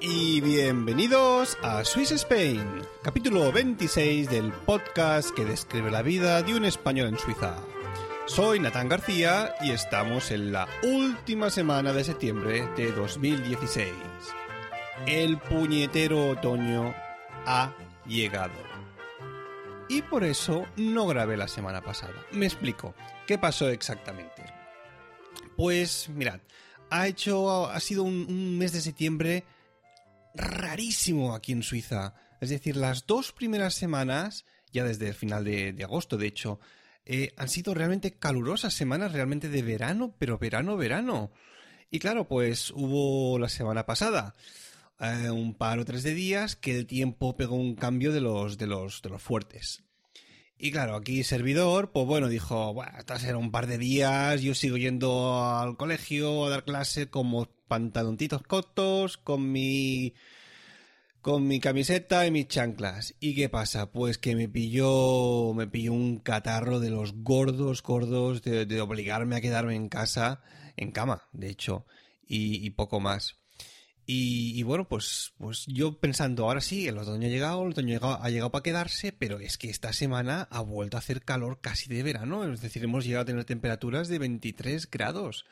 Y bienvenidos a Swiss Spain, capítulo 26 del podcast que describe la vida de un español en Suiza. Soy Natán García y estamos en la última semana de septiembre de 2016. El puñetero otoño ha llegado. Y por eso no grabé la semana pasada. Me explico. ¿Qué pasó exactamente? Pues mirad, ha hecho. ha sido un, mes de septiembre rarísimo aquí en Suiza. Es decir, las dos primeras semanas, ya desde el final de agosto, de hecho, eh, han sido realmente calurosas semanas, realmente de verano, pero verano, verano. Y claro, pues hubo la semana pasada eh, un par o tres de días que el tiempo pegó un cambio de los, de los, de los fuertes. Y claro, aquí servidor, pues bueno, dijo, bueno, hasta será un par de días, yo sigo yendo al colegio a dar clase como pantaloncitos cortos, con mi con mi camiseta y mis chanclas. ¿Y qué pasa? Pues que me pilló, me pilló un catarro de los gordos, gordos, de, obligarme a quedarme en casa, en cama, de hecho, y, poco más. Y, bueno, pues, pues yo pensando, ahora sí, el otoño ha llegado, el otoño ha llegado, para quedarse, pero es que esta semana ha vuelto a hacer calor casi de verano, es decir, hemos llegado a tener temperaturas de 23 grados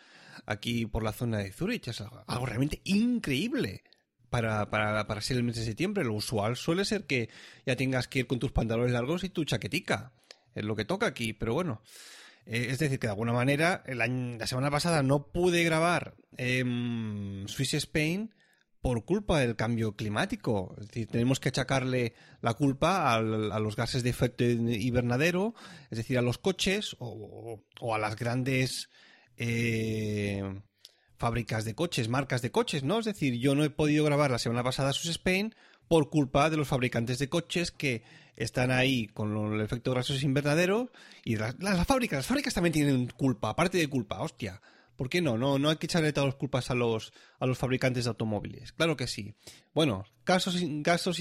aquí por la zona de Zurich, es algo realmente increíble para, para, para ser el mes de septiembre. Lo usual suele ser que ya tengas que ir con tus pantalones largos y tu chaquetica. Es lo que toca aquí, pero bueno. Eh, es decir, que de alguna manera, la semana pasada no pude grabar eh, Swiss Spain por culpa del cambio climático. Es decir, tenemos que achacarle la culpa a los gases de efecto invernadero, es decir, a los coches o, o a las grandes eh, fábricas de coches, marcas de coches, ¿no? Es decir, yo no he podido grabar la semana pasada sus Spain por culpa de los fabricantes de coches que están ahí con el efecto grasos invernadero y las, fábricas, las fábricas también tienen culpa, aparte de culpa, hostia. ¿Por qué no? No, no hay que echarle todas las culpas a los, a los fabricantes de automóviles. Claro que sí. Bueno, casos, gasos,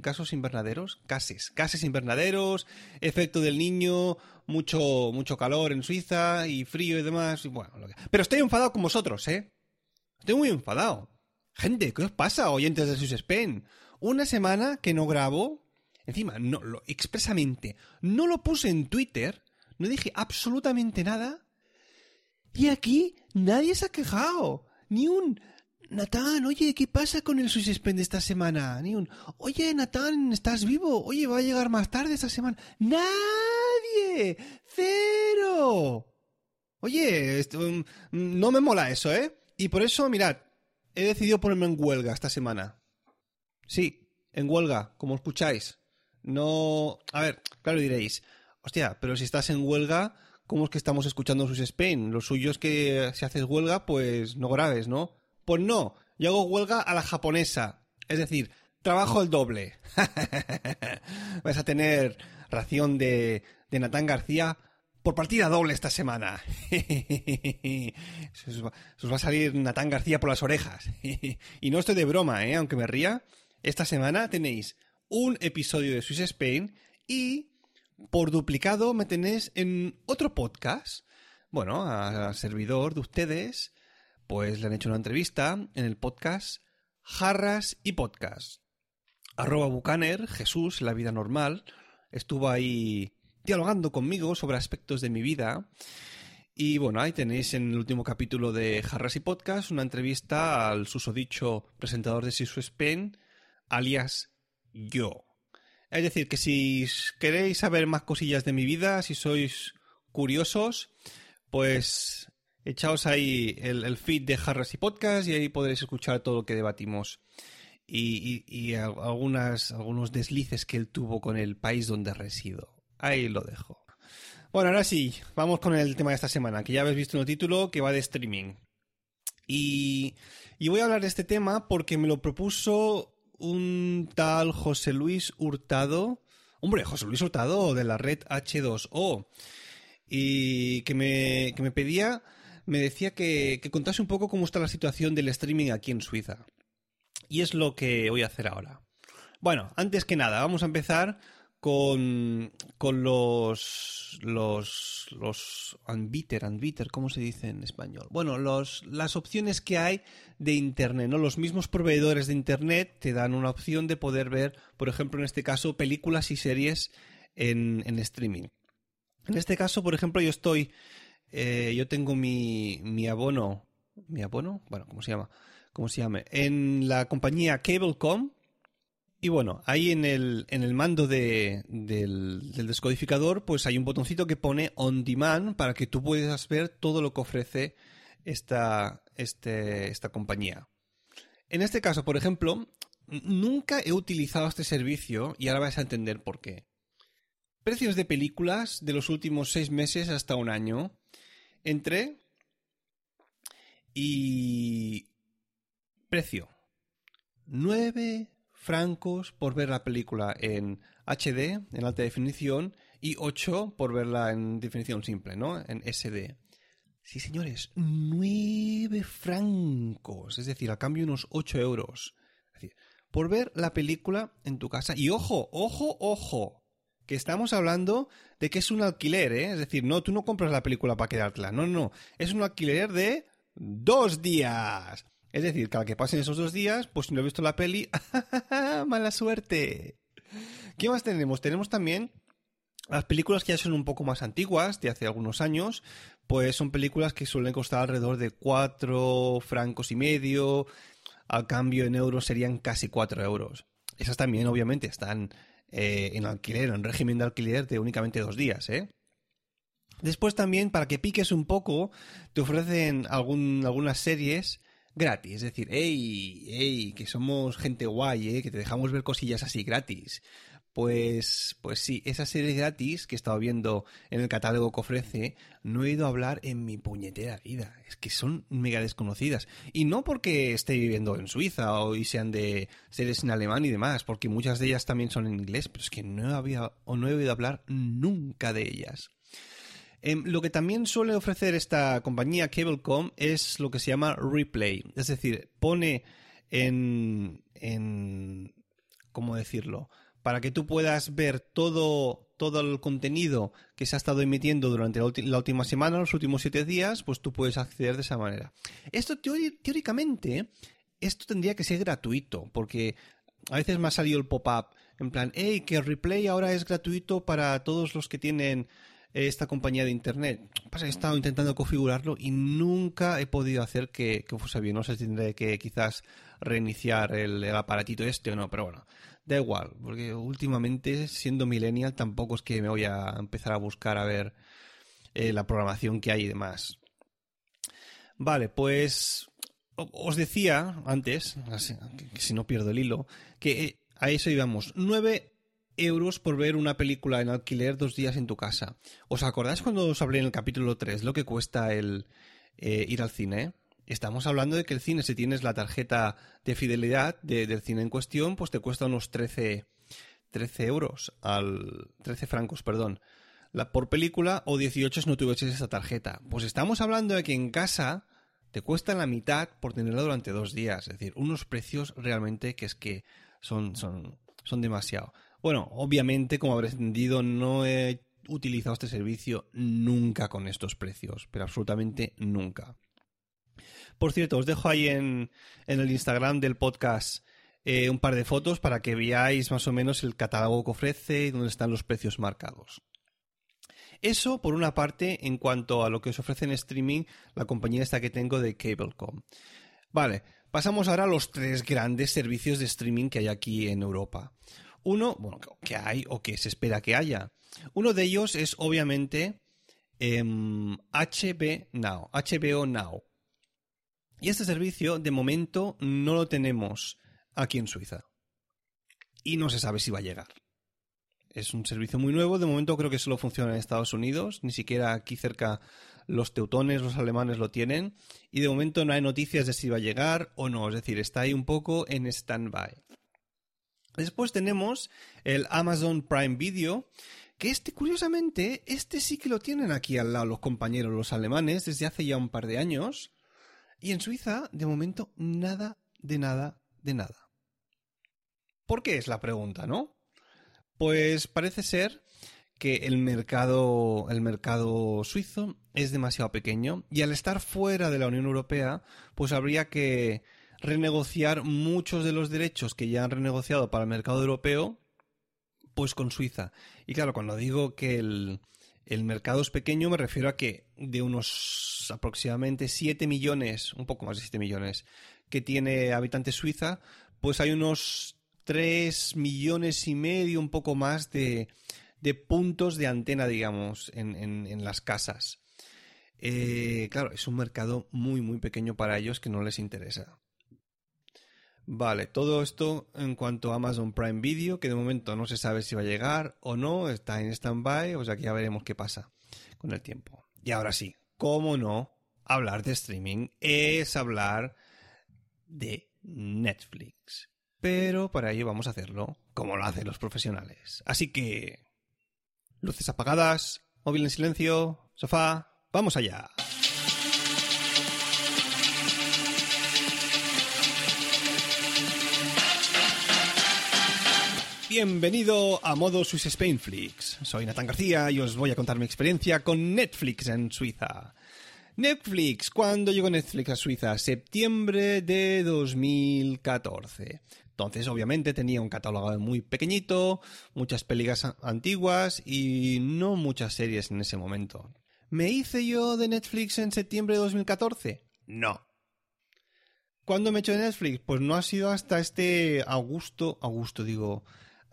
gasos invernaderos, gases, gases invernaderos, efecto del niño, mucho, mucho calor en Suiza y frío y demás. bueno, Pero estoy enfadado con vosotros, ¿eh? Estoy muy enfadado. Gente, ¿qué os pasa, oyentes de Spain? Una semana que no grabo. Encima, no, lo, expresamente, no lo puse en Twitter, no dije absolutamente nada y aquí nadie se ha quejado. Ni un... Natán, oye, ¿qué pasa con el de esta semana? Ni un... Oye, Natán, ¿estás vivo? Oye, va a llegar más tarde esta semana. ¡Nadie! ¡Cero! Oye, mm, no me mola eso, ¿eh? Y por eso, mirad, he decidido ponerme en huelga esta semana. Sí, en huelga, como escucháis. No... A ver, claro diréis, hostia, pero si estás en huelga, ¿cómo es que estamos escuchando sus Spain? Lo suyo es que si haces huelga, pues no grabes, ¿no? Pues no, yo hago huelga a la japonesa. Es decir, trabajo el doble. Vais a tener ración de, de Natán García por partida doble esta semana. va, os va a salir Natán García por las orejas. y no estoy de broma, ¿eh? aunque me ría. Esta semana tenéis un episodio de Swiss Spain y por duplicado me tenéis en otro podcast bueno, al servidor de ustedes, pues le han hecho una entrevista en el podcast Jarras y Podcast. Arroba Bucaner, Jesús, la vida normal, estuvo ahí dialogando conmigo sobre aspectos de mi vida. Y bueno, ahí tenéis en el último capítulo de Jarras y Podcast una entrevista al susodicho presentador de Sisu Spain, alias yo. Es decir, que si queréis saber más cosillas de mi vida, si sois curiosos, pues echaos ahí el, feed de Jarras y Podcast y ahí podréis escuchar todo lo que debatimos y, algunos deslices que él tuvo con el país donde resido. Ahí lo dejo. Bueno, ahora sí, vamos con el tema de esta semana, que ya habéis visto en el título, que va de streaming. Y voy a hablar de este tema porque me lo propuso un tal José Luis Hurtado. Hombre, José Luis Hurtado de la red H2O. Y que me, que me pedía, me decía que, que contase un poco cómo está la situación del streaming aquí en Suiza. Y es lo que voy a hacer ahora. Bueno, antes que nada, vamos a empezar con, con los, los, los unbitter, ¿cómo se dice en español? Bueno, los, las opciones que hay de Internet, ¿no? Los mismos proveedores de Internet te dan una opción de poder ver, por ejemplo, en este caso, películas y series en, en streaming. En este caso, por ejemplo, yo estoy, eh, yo tengo mi, mi abono, mi abono, bueno, ¿cómo se llama? ¿Cómo se llama? En la compañía Cablecom, y bueno, ahí en el, en el mando de, del, descodificador, pues hay un botoncito que pone On Demand para que tú puedas ver todo lo que ofrece esta, este, esta compañía. En este caso, por ejemplo, nunca he utilizado este servicio y ahora vais a entender por qué. Precios de películas de los últimos seis meses hasta un año. Entré y... Precio. 9 francos por ver la película en HD, en alta definición, y 8 por verla en definición simple, ¿no? En SD. Sí, señores, 9 francos, es decir, a cambio unos 8 euros. Es decir, por ver la película en tu casa. Y ojo, ojo, ojo, que estamos hablando de que es un alquiler, ¿eh? Es decir, no, tú no compras la película para quedártela, no, no, es un alquiler de dos días. Es decir, cada que pasen esos dos días, pues si no he visto la peli, ¡mala suerte! ¿Qué más tenemos? Tenemos también las películas que ya son un poco más antiguas, de hace algunos años, pues son películas que suelen costar alrededor de 4 francos y medio, al cambio en euros serían casi 4 euros. Esas también, obviamente, están eh, en alquiler, en régimen de alquiler de únicamente dos días, ¿eh? Después también, para que piques un poco, te ofrecen algunas series gratis. Es decir, hey, hey, que somos gente guay, ¿eh? que te dejamos ver cosillas así gratis. Pues, pues sí, esa serie gratis que he estado viendo en el catálogo que ofrece, no he ido a hablar en mi puñetera vida. Es que son mega desconocidas. Y no porque esté viviendo en Suiza o y sean de series en alemán y demás, porque muchas de ellas también son en inglés, pero es que no había o no he oído hablar nunca de ellas. Em, lo que también suele ofrecer esta compañía Cablecom es lo que se llama replay. Es decir, pone en, en ¿cómo decirlo? Para que tú puedas ver todo, todo el contenido que se ha estado emitiendo durante la, última semana, los últimos siete días, pues tú puedes acceder de esa manera. Esto teóricamente, esto tendría que ser gratuito, porque a veces me ha salido el pop-up en plan, hey, que el replay ahora es gratuito para todos los que tienen esta compañía de internet. Pasa he estado intentando configurarlo y nunca he podido hacer que, fuese bien. No sé si tendré que quizás reiniciar el, aparatito este o no, pero bueno, da igual, porque últimamente, siendo millennial, tampoco es que me voy a empezar a buscar a ver eh, la programación que hay y demás. Vale, pues os decía antes, si no pierdo el hilo, que eh, a eso íbamos. Nueve euros por ver una película en alquiler dos días en tu casa. ¿Os acordáis cuando os hablé en el capítulo 3 lo que cuesta el eh, ir al cine? Estamos hablando de que el cine, si tienes la tarjeta de fidelidad del cine en cuestión, pues te cuesta unos 13, 13 euros, al 13 francos, perdón, la, por película o 18 si no tuvieses esa tarjeta. Pues estamos hablando de que en casa te cuesta la mitad por tenerla durante dos días. Es decir, unos precios realmente que es que son, son, son demasiado. Bueno, obviamente, como habréis entendido, no he utilizado este servicio nunca con estos precios, pero absolutamente nunca. Por cierto, os dejo ahí en, el Instagram del podcast eh, un par de fotos para que veáis más o menos el catálogo que ofrece y dónde están los precios marcados. Eso, por una parte, en cuanto a lo que os ofrece en streaming la compañía esta que tengo de Cablecom. Vale, pasamos ahora a los tres grandes servicios de streaming que hay aquí en Europa. Uno, bueno, que hay o que se espera que haya. Uno de ellos es obviamente HB em, Now, HBO Now. Y este servicio, de momento, no lo tenemos aquí en Suiza. Y no se sabe si va a llegar. Es un servicio muy nuevo, de momento creo que solo funciona en Estados Unidos, ni siquiera aquí cerca los teutones, los alemanes lo tienen, y de momento no hay noticias de si va a llegar o no, es decir, está ahí un poco en stand-by. Después tenemos el Amazon Prime Video, que este, curiosamente, este sí que lo tienen aquí al lado los compañeros, los alemanes, desde hace ya un par de años. Y en Suiza, de momento, nada, de nada, de nada. ¿Por qué es la pregunta, no? Pues parece ser que el mercado, el mercado suizo es demasiado pequeño y al estar fuera de la Unión Europea, pues habría que renegociar muchos de los derechos que ya han renegociado para el mercado europeo, pues con Suiza. Y claro, cuando digo que el, mercado es pequeño, me refiero a que de unos aproximadamente 7 millones, un poco más de 7 millones, que tiene habitantes Suiza, pues hay unos 3 millones y medio, un poco más de, puntos de antena, digamos, en, en, las casas. Eh, claro, es un mercado muy, muy pequeño para ellos que no les interesa. Vale, todo esto en cuanto a Amazon Prime Video, que de momento no se sabe si va a llegar o no, está en stand-by, o sea que ya veremos qué pasa con el tiempo. Y ahora sí, cómo no, hablar de streaming es hablar de Netflix. Pero para ello vamos a hacerlo como lo hacen los profesionales. Así que... Luces apagadas, móvil en silencio, sofá, vamos allá. Bienvenido a modo Swiss Spain Flix. Soy Nathan García y os voy a contar mi experiencia con Netflix en Suiza. Netflix, ¿cuándo llegó Netflix a Suiza? Septiembre de 2014. Entonces, obviamente, tenía un catálogo muy pequeñito, muchas películas antiguas y no muchas series en ese momento. ¿Me hice yo de Netflix en septiembre de 2014? No. ¿Cuándo me he hecho de Netflix? Pues no ha sido hasta este agosto, agosto digo,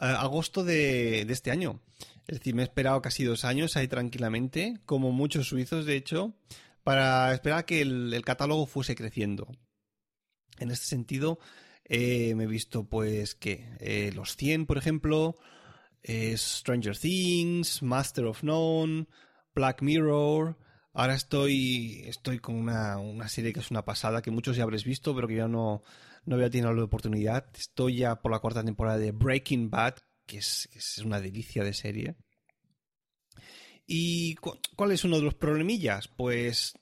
agosto de, este año. Es decir, me he esperado casi dos años ahí tranquilamente, como muchos suizos, de hecho, para esperar que el, catálogo fuese creciendo. En este sentido, eh, me he visto, pues, que eh, los 100, por ejemplo, eh, Stranger Things, Master of None, Black Mirror. Ahora estoy, estoy con una, una serie que es una pasada, que muchos ya habréis visto, pero que yo no, no había tenido la oportunidad. Estoy ya por la cuarta temporada de Breaking Bad, que es, una delicia de serie. ¿Y cuál es uno de los problemillas? Pues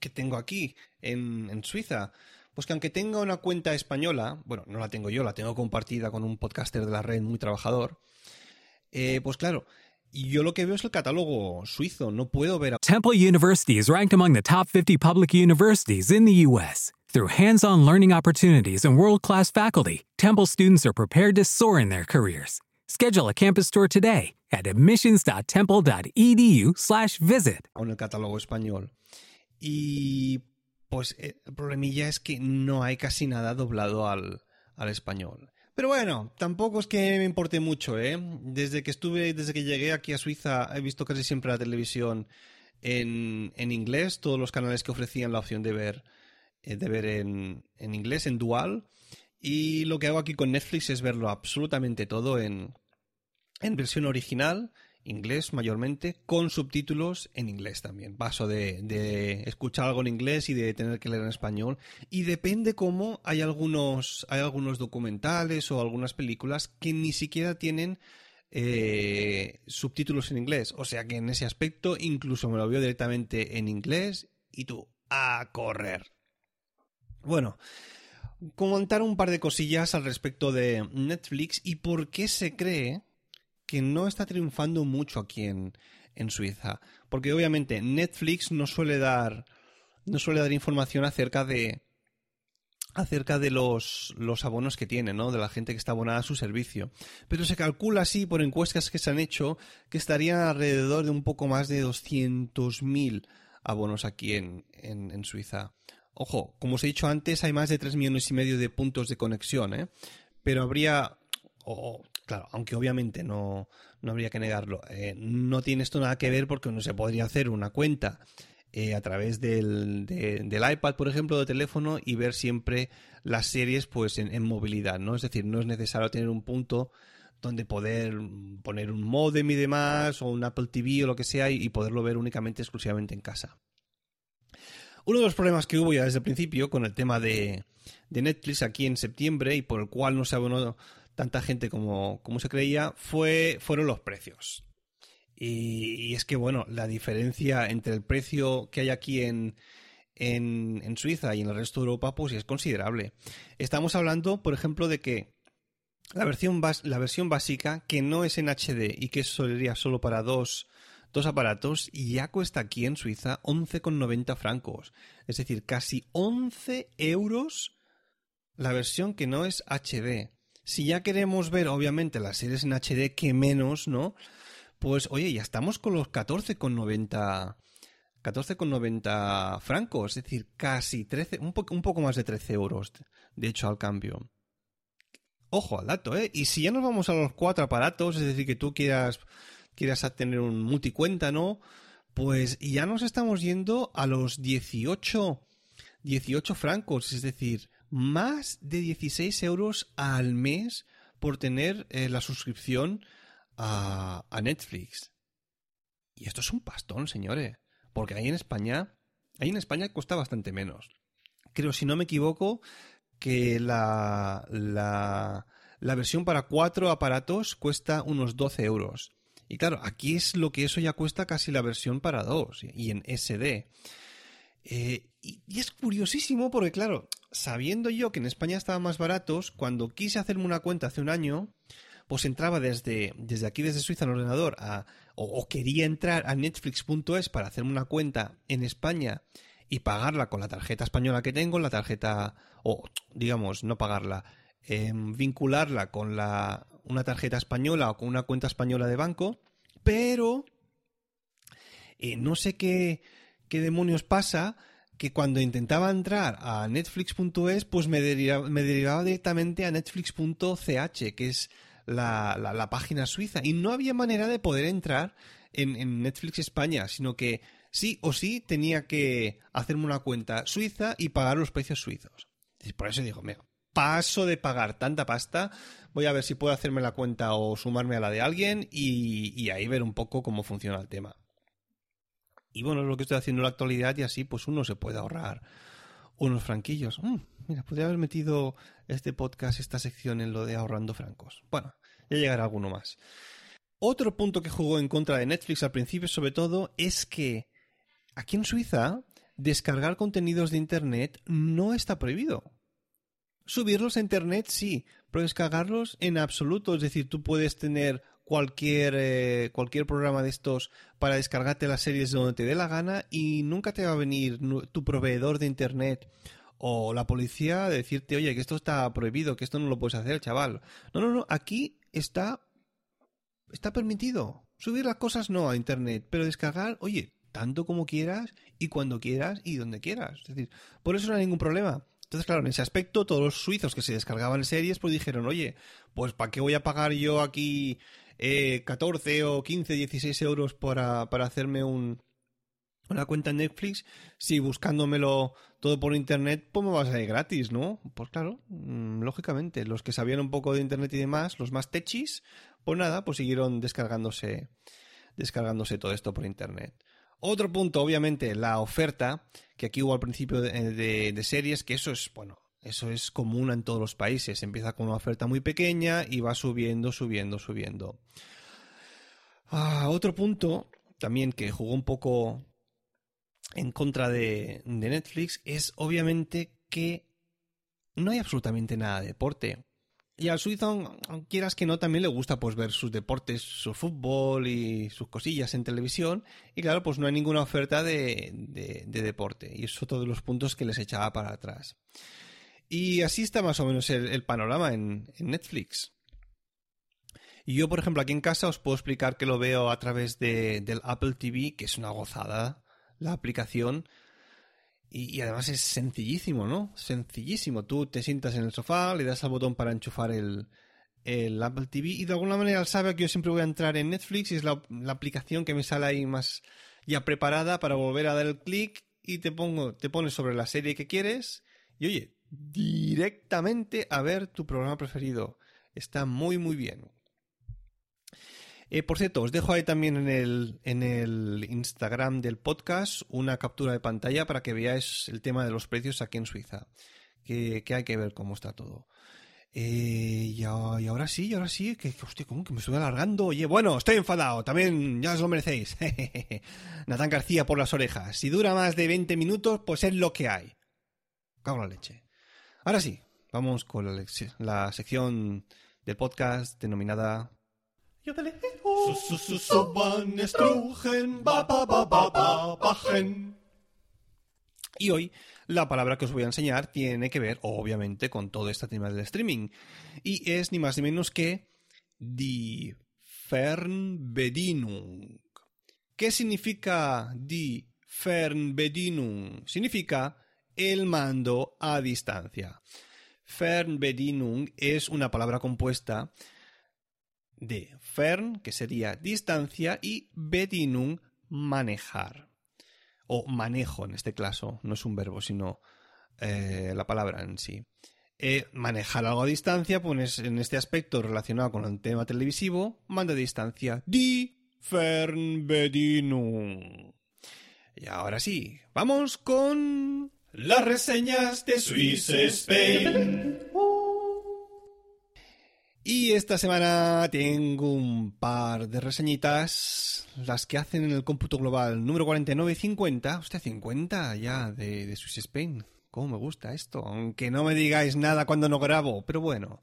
que tengo aquí, en, Suiza. Pues que aunque tenga una cuenta española, bueno, no la tengo yo, la tengo compartida con un podcaster de la red muy trabajador, eh, pues claro, yo lo que veo es el catálogo suizo, no puedo ver... Temple University is ranked among the top 50 public universities in the U.S. Through hands-on learning opportunities and world-class faculty, Temple students are prepared to soar in their careers. Schedule a campus tour today at admissions.temple.edu/visit. Con el catálogo español. Y pues eh, el problemilla es que no hay casi nada doblado al, al español. Pero bueno, tampoco es que me importe mucho, ¿eh? Desde que estuve, desde que llegué aquí a Suiza, he visto casi siempre la televisión en, en inglés, todos los canales que ofrecían la opción de ver eh, de ver en, en inglés, en dual. Y lo que hago aquí con Netflix es verlo absolutamente todo en, en versión original, inglés mayormente, con subtítulos en inglés también. Paso de, escuchar algo en inglés y de tener que leer en español. Y depende cómo hay algunos, hay algunos documentales o algunas películas que ni siquiera tienen eh, subtítulos en inglés. O sea que en ese aspecto incluso me lo veo directamente en inglés y tú, a correr. Bueno, comentar un par de cosillas al respecto de Netflix y por qué se cree que no está triunfando mucho aquí en, en Suiza. Porque obviamente Netflix no suele dar. no suele dar información acerca de. acerca de los, los abonos que tiene, ¿no? De la gente que está abonada a su servicio. Pero se calcula así por encuestas que se han hecho que estarían alrededor de un poco más de 200.000 abonos aquí en, en, Suiza. Ojo, como os he dicho antes, hay más de 3 millones y medio de puntos de conexión, ¿eh? Pero habría, claro, aunque obviamente no, no habría que negarlo, eh, no tiene esto nada que ver porque no se podría hacer una cuenta eh, a través del, del, iPad, por ejemplo, de teléfono y ver siempre las series pues en, en, movilidad, ¿no? Es decir, no es necesario tener un punto donde poder poner un modem y demás, o un Apple TV o lo que sea, y, poderlo ver únicamente, exclusivamente en casa. Uno de los problemas que hubo ya desde el principio con el tema de, de Netflix aquí en septiembre y por el cual no se abonó tanta gente como, como se creía fue, fueron los precios. Y, es que, bueno, la diferencia entre el precio que hay aquí en, en, en, Suiza y en el resto de Europa, pues es considerable. Estamos hablando, por ejemplo, de que la versión, la versión básica, que no es en HD y que sería solo para dos, dos aparatos, ya cuesta aquí en Suiza 11,90 francos. Es decir, casi 11 euros la versión que no es HD. Si ya queremos ver, obviamente, las series en HD, que menos, ¿no? Pues, oye, ya estamos con los 14,90 14,90 francos, es decir, casi 13, un, un poco más de 13 euros, de hecho, al cambio. Ojo al dato, ¿eh? Y si ya nos vamos a los cuatro aparatos, es decir, que tú quieras, quieras tener un multicuenta, ¿no? Pues ya nos estamos yendo a los 18, 18 francos, es decir, más de 16 euros al mes por tener eh, la suscripción a, Netflix. Y esto es un pastón, señores. Porque ahí en España, ahí en España cuesta bastante menos. Creo, si no me equivoco, que la, la, la versión para cuatro aparatos cuesta unos 12 euros. Y claro, aquí es lo que eso ya cuesta casi la versión para dos y en SD. Eh, y, es curiosísimo porque, claro, sabiendo yo que en España estaban más baratos, cuando quise hacerme una cuenta hace un año, pues entraba desde, desde aquí, desde Suiza, en ordenador, a, o, quería entrar a netflix.es para hacerme una cuenta en España y pagarla con la tarjeta española que tengo, la tarjeta, o digamos, no pagarla, em, vincularla con la, una tarjeta española o con una cuenta española de banco, pero eh, no sé qué, qué demonios pasa que cuando intentaba entrar a netflix.es, pues me derivaba, me derivaba directamente a netflix.ch, que es la, página suiza, y no había manera de poder entrar en, en Netflix España, sino que sí o sí tenía que hacerme una cuenta suiza y pagar los precios suizos. Y por eso digo, mira, paso de pagar tanta pasta, voy a ver si puedo hacerme la cuenta o sumarme a la de alguien y, ahí ver un poco cómo funciona el tema. Y bueno, es lo que estoy haciendo en la actualidad y así pues uno se puede ahorrar unos franquillos. Mm, mira, podría haber metido este podcast, esta sección en lo de ahorrando francos. Bueno, ya llegará alguno más. Otro punto que jugó en contra de Netflix al principio sobre todo es que Aquí en Suiza, descargar contenidos de Internet no está prohibido. Subirlos a Internet sí, pero descargarlos en absoluto. Es decir, tú puedes tener cualquier, eh, cualquier programa de estos para descargarte las series de donde te dé la gana y nunca te va a venir tu proveedor de Internet o la policía a decirte, oye, que esto está prohibido, que esto no lo puedes hacer, chaval. No, no, no, aquí está, está permitido. Subir las cosas no a Internet, pero descargar, oye, tanto como quieras y cuando quieras y donde quieras. Es decir, por eso no hay ningún problema. Entonces, claro, en ese aspecto, todos los suizos que se descargaban series, pues dijeron, oye, pues ¿para qué voy a pagar yo aquí eh, 14 o 15, 16 euros para, para hacerme un, una cuenta en Netflix si buscándomelo todo por internet, pues me va a salir gratis, ¿no? Pues claro, mm, lógicamente, los que sabían un poco de internet y demás, los más techis, pues nada, pues siguieron descargándose, descargándose todo esto por internet. Otro punto, obviamente, la oferta, que aquí hubo al principio de, series, que eso es, bueno, eso es común en todos los países. Empieza con una oferta muy pequeña y va subiendo, subiendo, subiendo. Ah, otro punto, también que jugó un poco en contra de, de Netflix, es obviamente que no hay absolutamente nada de deporte. Y al suizo, quieras que no, también le gusta pues ver sus deportes, su fútbol y sus cosillas en televisión. Y claro, pues no hay ninguna oferta de, de, deporte. Y es otro de los puntos que les echaba para atrás. Y así está más o menos el, panorama en, Netflix. Y yo, por ejemplo, aquí en casa os puedo explicar que lo veo a través de, del Apple TV, que es una gozada la aplicación. Y, además es sencillísimo, ¿no? Sencillísimo. Tú te sientas en el sofá, le das al botón para enchufar el, el Apple TV y de alguna manera él sabe que yo siempre voy a entrar en Netflix y es la, aplicación que me sale ahí más ya preparada para volver a dar el clic y te pongo, te pones sobre la serie que quieres y oye, directamente a ver tu programa preferido. Está muy muy bien. Eh, por cierto, os dejo ahí también en el, en el Instagram del podcast una captura de pantalla para que veáis el tema de los precios aquí en Suiza. Que, hay que ver cómo está todo. Eh, y, ahora sí, y ahora sí, que, hostia, ¿cómo que me estoy alargando? Oye, bueno, estoy enfadado, también ya os lo merecéis. Natán García por las orejas. Si dura más de 20 minutos, pues es lo que hay. Cago la leche. Ahora sí, vamos con la, la sección del podcast denominada y hoy la palabra que os voy a enseñar tiene que ver, obviamente, con todo este tema del streaming. Y es ni más ni menos que Die Fernbedienung. ¿Qué significa Die Fernbedienung? Significa el mando a distancia. Fernbedienung es una palabra compuesta de fern, que sería distancia, y bedinung, manejar. O manejo en este caso, no es un verbo, sino eh, la palabra en sí. Eh, manejar algo a distancia, pues en este aspecto relacionado con el tema televisivo, manda a distancia. Die Fernbedienung. Y ahora sí, vamos con las reseñas de Swiss Spain. Y esta semana tengo un par de reseñitas, las que hacen en el cómputo global número 49 y 50. Hostia, 50 ya de, de Swiss Spain. ¿Cómo me gusta esto? Aunque no me digáis nada cuando no grabo, pero bueno.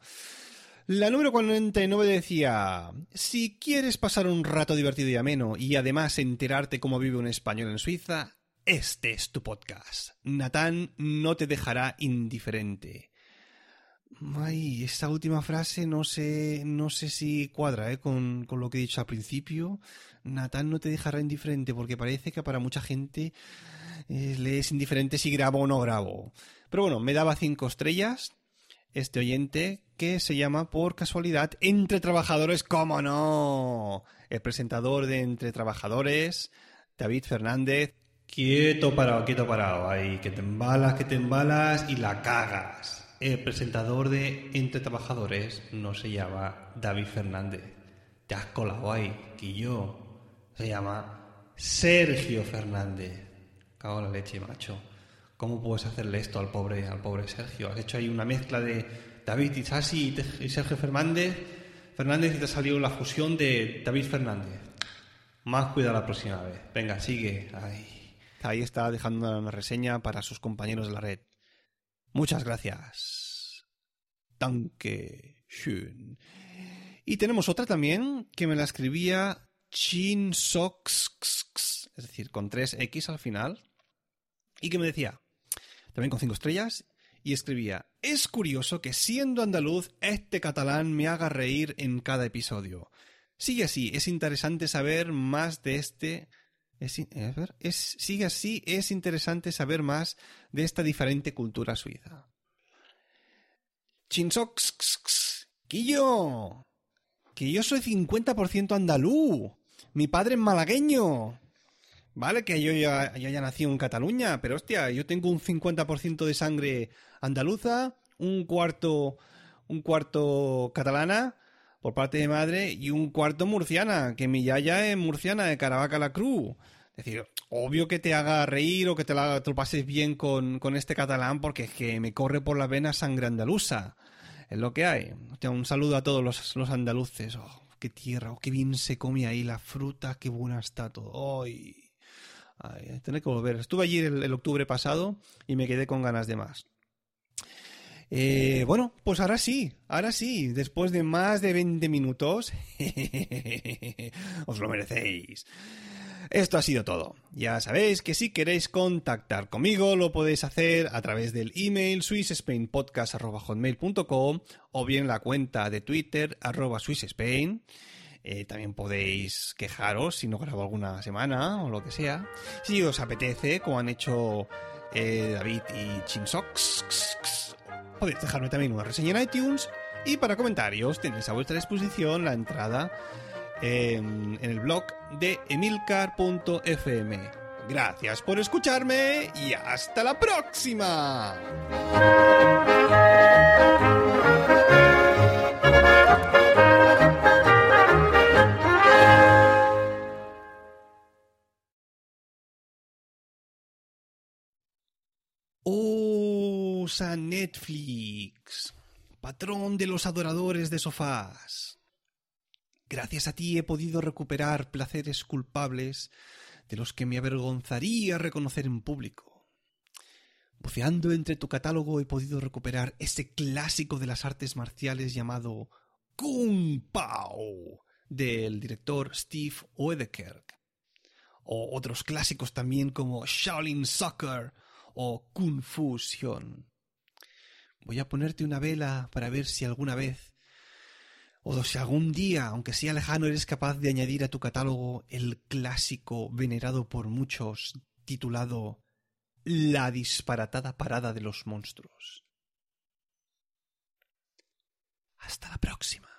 La número 49 decía, si quieres pasar un rato divertido y ameno y además enterarte cómo vive un español en Suiza, este es tu podcast. Natán no te dejará indiferente. Ay, esta última frase no sé, no sé si cuadra ¿eh? con, con, lo que he dicho al principio. Natán no te dejará indiferente porque parece que para mucha gente eh, le es indiferente si grabo o no grabo. Pero bueno, me daba cinco estrellas este oyente que se llama por casualidad Entre Trabajadores, ¿cómo no? El presentador de Entre Trabajadores, David Fernández. Quieto parado, quieto parado. Ahí, que te embalas, que te embalas y la cagas el presentador de Entre Trabajadores no se llama David Fernández. Te has colado ahí, yo Se llama Sergio Fernández. Cago en la leche, macho. ¿Cómo puedes hacerle esto al pobre, al pobre Sergio? Has hecho ahí una mezcla de David Isasi y Sergio Fernández. Fernández y te ha salido la fusión de David Fernández. Más cuidado la próxima vez. Venga, sigue. Ahí. Ahí está dejando una reseña para sus compañeros de la red. Muchas gracias. Danke schön. Y tenemos otra también que me la escribía Chin Sox, es decir, con tres X al final, y que me decía, también con cinco estrellas, y escribía, es curioso que siendo andaluz, este catalán me haga reír en cada episodio. Sigue así, es interesante saber más de este es, sigue así, es interesante saber más de esta diferente cultura suiza. Chinsox, Quillo, que yo soy 50% andalú. Mi padre es malagueño. Vale, que yo ya, ya, ya nací en Cataluña, pero hostia, yo tengo un 50% de sangre andaluza, un cuarto, un cuarto catalana por parte de madre y un cuarto murciana, que mi yaya es murciana de Caravaca la Cruz. Es decir, obvio que te haga reír o que te, lo pases bien con, este catalán porque es que me corre por la vena sangre andaluza. Es lo que hay. un saludo a todos los, andaluces. Oh, qué tierra, oh, qué bien se come ahí la fruta, qué buena está todo. Ay, ay, que volver. Estuve allí el octubre pasado y me quedé con ganas de más. Eh, bueno, pues ahora sí, ahora sí, después de más de 20 minutos, os lo merecéis. Esto ha sido todo. Ya sabéis que si queréis contactar conmigo lo podéis hacer a través del email swissspainpodcast.com o bien la cuenta de Twitter arroba swissspain. Eh, también podéis quejaros si no grabo alguna semana o lo que sea. Si os apetece, como han hecho eh, David y Chimsox, podéis dejarme también una reseña en iTunes. Y para comentarios tenéis a vuestra disposición la entrada en, el blog de emilcar.fm. Gracias por escucharme y hasta la próxima. Netflix, patrón de los adoradores de sofás. Gracias a ti he podido recuperar placeres culpables de los que me avergonzaría reconocer en público. Buceando entre tu catálogo he podido recuperar ese clásico de las artes marciales llamado Kung Pao del director Steve Oedekerk. O otros clásicos también como Shaolin Soccer o Kung Fusion. Voy a ponerte una vela para ver si alguna vez o si algún día, aunque sea lejano, eres capaz de añadir a tu catálogo el clásico venerado por muchos titulado La disparatada parada de los monstruos. Hasta la próxima.